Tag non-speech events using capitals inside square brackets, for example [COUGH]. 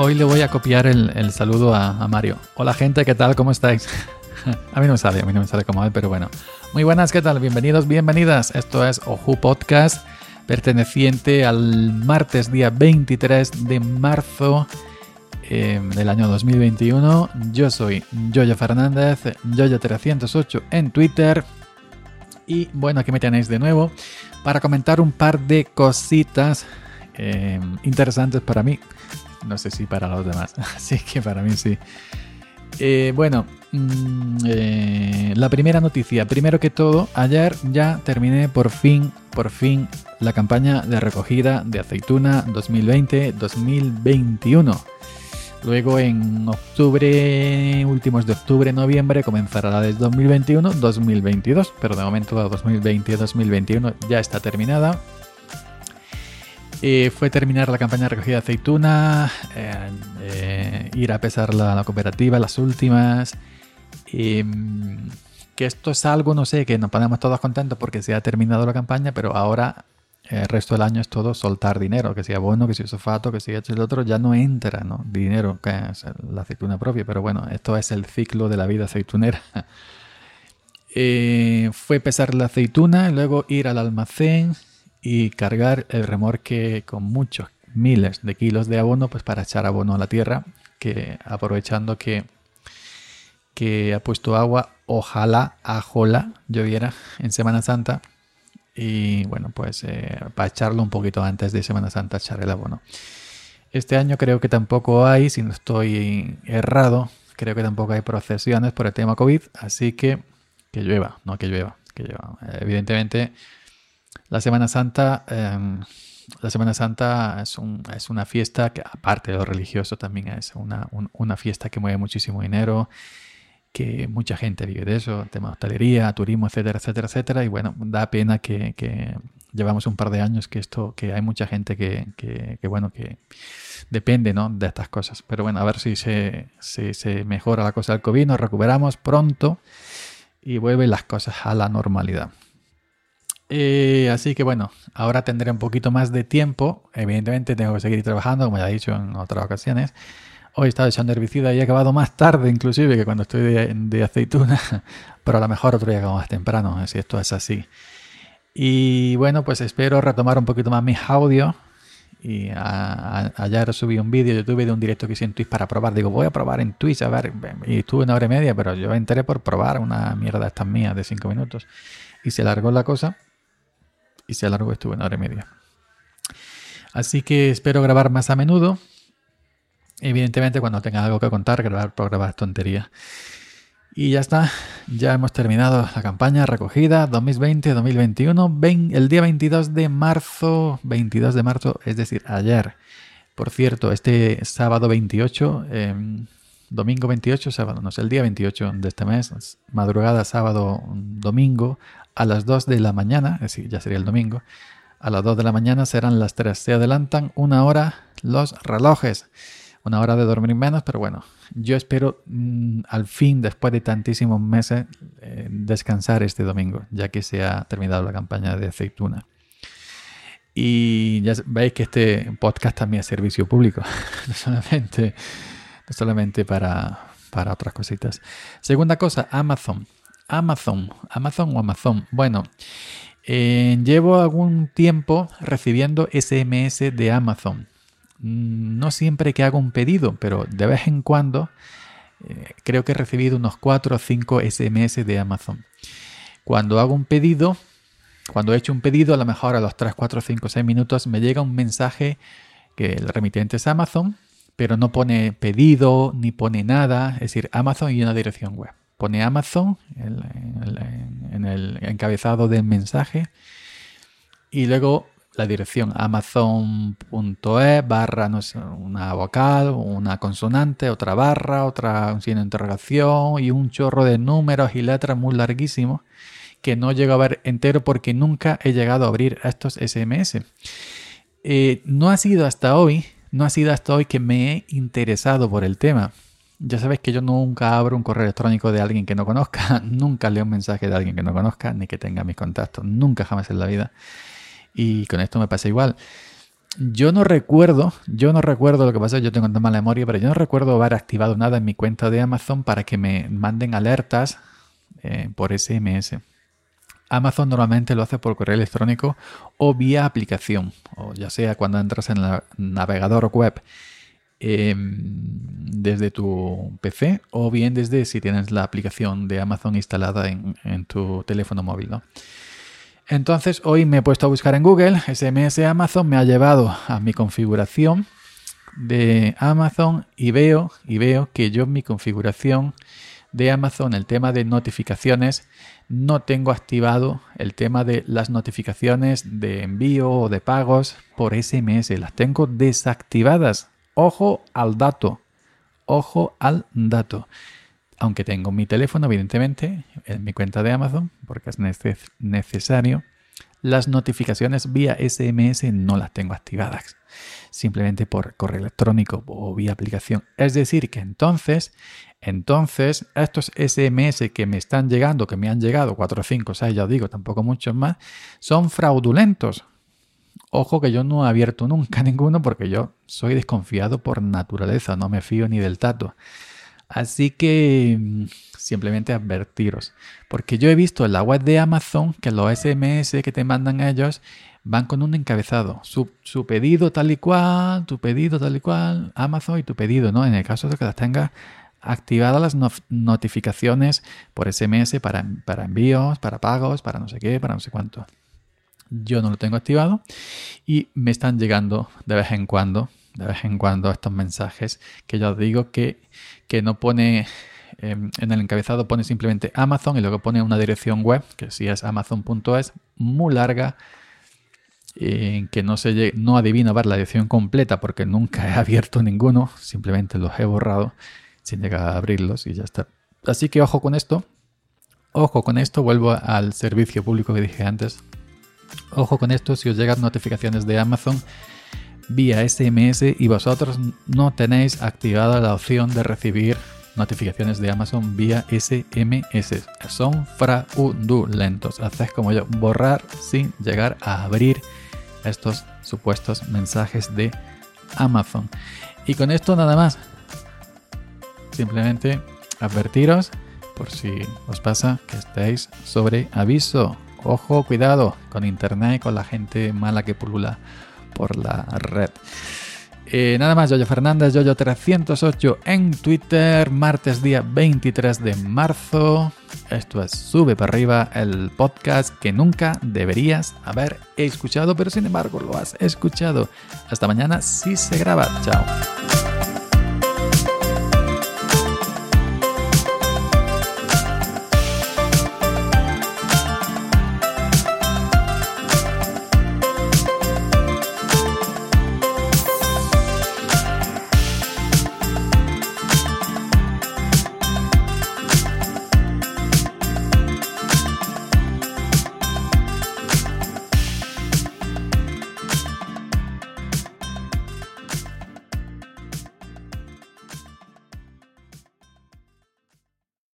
hoy le voy a copiar el, saludo a, Mario. Hola gente, ¿qué tal? ¿Cómo estáis? [LAUGHS] a mí no me sale, a mí no me sale como él, pero bueno. Muy buenas, ¿qué tal? Bienvenidos, bienvenidas. Esto es Oju Podcast, perteneciente al martes día 23 de marzo em, del año 2021. Yo soy Joya Fernández, Joya308 en Twitter. Y bueno, aquí me tenéis de nuevo para comentar un par de cositas em, interesantes para mí. No sé si para los demás. [LAUGHS] Así que para mí sí. Eh, bueno, mm, eh, la primera noticia. Primero que todo, ayer ya terminé por fin, por fin, la campaña de recogida de aceituna 2020-2021. Luego en octubre, últimos de octubre, noviembre, comenzará la de 2021-2022. Pero de momento la 2020-2021 ya está terminada. Eh, fue terminar la campaña de recogida de aceituna, eh, eh, ir a pesar la, cooperativa, las últimas. Em, que esto es algo, no sé, que nos ponemos todos contentos porque se ha terminado la campaña, pero ahora el resto del año es todo soltar dinero, que sea bueno, que sea sofato, que sea hecho el otro, ya no entra, ¿no? Dinero, que es la aceituna propia, pero bueno, esto es el ciclo de la vida aceitunera. [LAUGHS] fue pesar la aceituna, luego ir al almacén, y cargar el remorque con muchos miles de kilos de abono pues para echar abono a la tierra que aprovechando que que ha puesto agua ojalá ajola lloviera en Semana Santa. Y bueno pues eh, para echarlo un poquito antes de Semana Santa echar el abono. Este año creo que tampoco hay si no estoy errado creo que tampoco hay procesiones por el tema COVID así que que llueva no que llueva que llueva. Evidentemente la Semana Santa, em, la Semana Santa es, es, una fiesta que, aparte de lo religioso, también es una, fiesta que mueve muchísimo dinero, que mucha gente vive de eso, tema hostelería, turismo, etcétera, etcétera, etcétera. Y bueno, da pena que, llevamos un par de años que esto, que hay mucha gente que, que, bueno, que depende ¿no? de estas cosas. Pero bueno, a ver si se, si se mejora la cosa del COVID, nos recuperamos pronto y vuelven las cosas a la normalidad. Eh, así que bueno, ahora tendré un poquito más de tiempo. Evidentemente tengo que seguir trabajando, como ya he dicho en otras ocasiones. Hoy he estado echando herbicida y he acabado más tarde inclusive que cuando estoy de, aceituna, [LAUGHS] pero a lo mejor otro día acabo más temprano, si esto es así. Y bueno, pues espero retomar un poquito más mis audios. Y ayer subí un vídeo de YouTube de un directo que hice en Twitch para probar. Digo, voy a probar en Twitch, a ver. Y estuve una hora y media, pero yo enteré por probar una mierda de estas mías de 5 minutos. Y se largó la cosa y se alargó estuvo una hora y media. Así que espero grabar más a menudo. Evidentemente, cuando tenga algo que contar, grabar por grabar tontería. Y ya está, ya hemos terminado la campaña recogida 2020-2021, el día 22 de marzo, 22 de marzo, es decir, ayer. Por cierto, este sábado 28, em, domingo 28, sábado, no sé, el día 28 de este mes, madrugada, sábado, domingo, a las 2 de la mañana, es decir, ya sería el domingo, a las 2 de la mañana serán las 3. Se adelantan una hora los relojes. Una hora de dormir menos, pero bueno, yo espero mm, al fin, después de tantísimos meses, eh, descansar este domingo, ya que se ha terminado la campaña de aceituna. Y ya veis que este podcast también es servicio público, [LAUGHS] no solamente, no solamente para, para otras cositas. Segunda cosa, Amazon. Amazon, Amazon o Amazon. Bueno, eh, llevo algún tiempo recibiendo SMS de Amazon. Mm, no siempre que hago un pedido, pero de vez en cuando eh, creo que he recibido unos 4 o 5 SMS de Amazon. Cuando hago un pedido, cuando he hecho un pedido, a lo mejor a los 3, 4, 5, 6 minutos me llega un mensaje que el remitente es Amazon, pero no pone pedido ni pone nada, es decir, Amazon y una dirección web pone Amazon en el, encabezado del mensaje y luego la dirección amazon.es barra no sé, una vocal, una consonante, otra barra, otra un signo de interrogación y un chorro de números y letras muy larguísimos que no llego a ver entero porque nunca he llegado a abrir estos SMS. Eh, no ha sido hasta hoy, no ha sido hasta hoy que me he interesado por el tema. Ya sabéis que yo nunca abro un correo electrónico de alguien que no conozca, [LAUGHS] nunca leo un mensaje de alguien que no conozca, ni que tenga mis contactos, nunca jamás en la vida. Y con esto me pasa igual. yo no recuerdo, yo no recuerdo lo que pasa, yo tengo tanta mala memoria, pero yo no recuerdo haber activado nada en mi cuenta de Amazon para que me manden alertas eh, por SMS. Amazon normalmente lo hace por correo electrónico o vía aplicación, o ya sea cuando entras en el navegador web em, desde tu PC o bien desde si tienes la aplicación de Amazon instalada en, en tu teléfono móvil. ¿no? Entonces hoy me he puesto a buscar en Google SMS Amazon, me ha llevado a mi configuración de Amazon y veo, y veo que yo en mi configuración de Amazon, el tema de notificaciones, no tengo activado el tema de las notificaciones de envío o de pagos por SMS. Las tengo desactivadas. Ojo al dato. Ojo al dato aunque tengo mi teléfono, evidentemente, en mi cuenta de Amazon, porque es necesario, las notificaciones vía SMS no las tengo activadas, simplemente por correo electrónico o vía aplicación. Es decir, que entonces, entonces, estos SMS que me están llegando, que me han llegado, 4, 5, 6, ya os digo, tampoco muchos más, son fraudulentos. Ojo que yo no he abierto nunca [LAUGHS] ninguno porque yo soy desconfiado por naturaleza, no me fío ni del tato. Así que mm, simplemente advertiros, porque yo he visto en la web de Amazon que los SMS que te mandan ellos van con un encabezado, su, pedido tal y cual, tu pedido tal y cual, Amazon y tu pedido, ¿no? En el caso de que las tengas activadas las notificaciones por SMS para, para envíos, para pagos, para no sé qué, para no sé cuánto. Yo no lo tengo activado y me están llegando de vez en cuando de vez en cuando estos mensajes que yo os digo que, que no pone em, en el encabezado pone simplemente Amazon y luego pone una dirección web que si es amazon.es muy larga en que no se no adivino ver la dirección completa porque nunca he abierto ninguno simplemente los he borrado sin llegar a abrirlos y ya está. Así que ojo con esto ojo con esto vuelvo al servicio público que dije antes ojo con esto si os llegan notificaciones de Amazon vía SMS y vosotros no tenéis activada la opción de recibir notificaciones de Amazon vía SMS. Son fraudulentos. Hacéis como yo, borrar sin llegar a abrir estos supuestos mensajes de Amazon. Y con esto nada más. Simplemente advertiros por si os pasa que estéis sobre aviso. Ojo, cuidado con internet, con la gente mala que pulula por la red. Eh, nada más, Yoyo Fernández, Yoyo308 en Twitter, martes día 23 de marzo. Esto es Sube para arriba, el podcast que nunca deberías haber escuchado, pero sin embargo lo has escuchado. Hasta mañana si se graba. Chao.